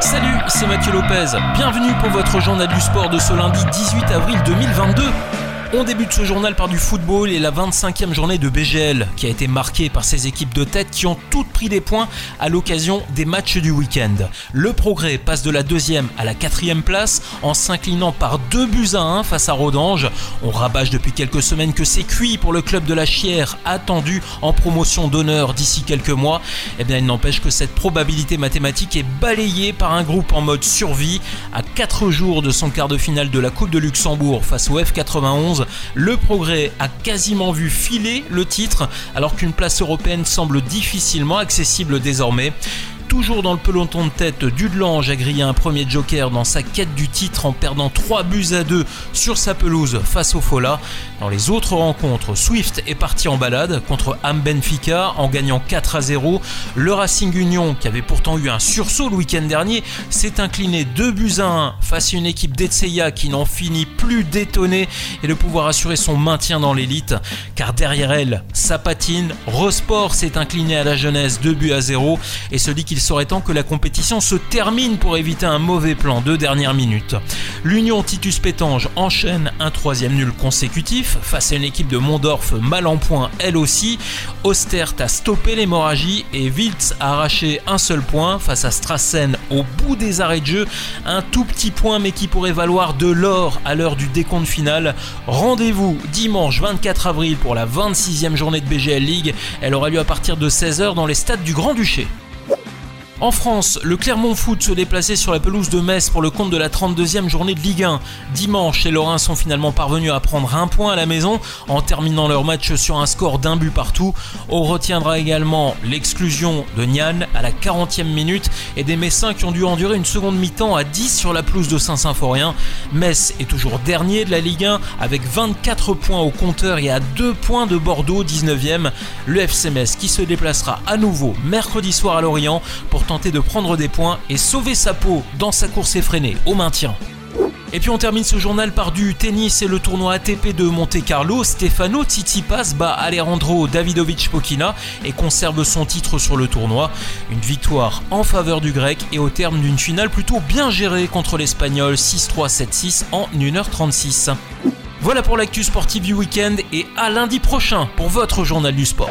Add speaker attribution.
Speaker 1: Salut, c'est Mathieu Lopez. Bienvenue pour votre journal du sport de ce lundi 18 avril 2022. On débute ce journal par du football et la 25e journée de BGL qui a été marquée par ces équipes de tête qui ont toutes pris des points à l'occasion des matchs du week-end. Le progrès passe de la deuxième à la quatrième place en s'inclinant par deux buts à 1 face à Rodange. On rabâche depuis quelques semaines que c'est cuit pour le club de la Chière attendu en promotion d'honneur d'ici quelques mois. Eh bien, il n'empêche que cette probabilité mathématique est balayée par un groupe en mode survie à 4 jours de son quart de finale de la Coupe de Luxembourg face au F91 le progrès a quasiment vu filer le titre alors qu'une place européenne semble difficilement accessible désormais. Toujours dans le peloton de tête, Dudelange a grillé un premier joker dans sa quête du titre en perdant 3 buts à 2 sur sa pelouse face au Fola. Dans les autres rencontres, Swift est parti en balade contre Am Benfica en gagnant 4 à 0. Le Racing Union, qui avait pourtant eu un sursaut le week-end dernier, s'est incliné 2 buts à 1 face à une équipe d'Etseya qui n'en finit plus d'étonner et de pouvoir assurer son maintien dans l'élite. Car derrière elle, sa patine, Rosport s'est incliné à la jeunesse 2 buts à 0 et se dit qu'il serait temps que la compétition se termine pour éviter un mauvais plan de dernière minute. L'Union Titus Pétange enchaîne un troisième nul consécutif face à une équipe de Mondorf mal en point elle aussi. Ostert a stoppé l'hémorragie et Wiltz a arraché un seul point face à Strassen au bout des arrêts de jeu. Un tout petit point mais qui pourrait valoir de l'or à l'heure du décompte final. Rendez-vous dimanche 24 avril pour la 26e journée de BGL League. Elle aura lieu à partir de 16h dans les stades du Grand-Duché. En France, le Clermont Foot se déplaçait sur la pelouse de Metz pour le compte de la 32e journée de Ligue 1. Dimanche, les Lorrains sont finalement parvenus à prendre un point à la maison en terminant leur match sur un score d'un but partout. On retiendra également l'exclusion de Nian à la 40e minute et des Messins qui ont dû endurer une seconde mi-temps à 10 sur la pelouse de Saint-Symphorien. Metz est toujours dernier de la Ligue 1 avec 24 points au compteur et à 2 points de Bordeaux 19e. Le FC Metz qui se déplacera à nouveau mercredi soir à Lorient pour tenter de prendre des points et sauver sa peau dans sa course effrénée au maintien. Et puis on termine ce journal par du tennis et le tournoi ATP de Monte Carlo. Stefano Tsitsipas bat Alejandro Davidovic Pokina et conserve son titre sur le tournoi. Une victoire en faveur du grec et au terme d'une finale plutôt bien gérée contre l'espagnol 6-3 7-6 en 1h36. Voilà pour l'actu sportive du week-end et à lundi prochain pour votre journal du sport.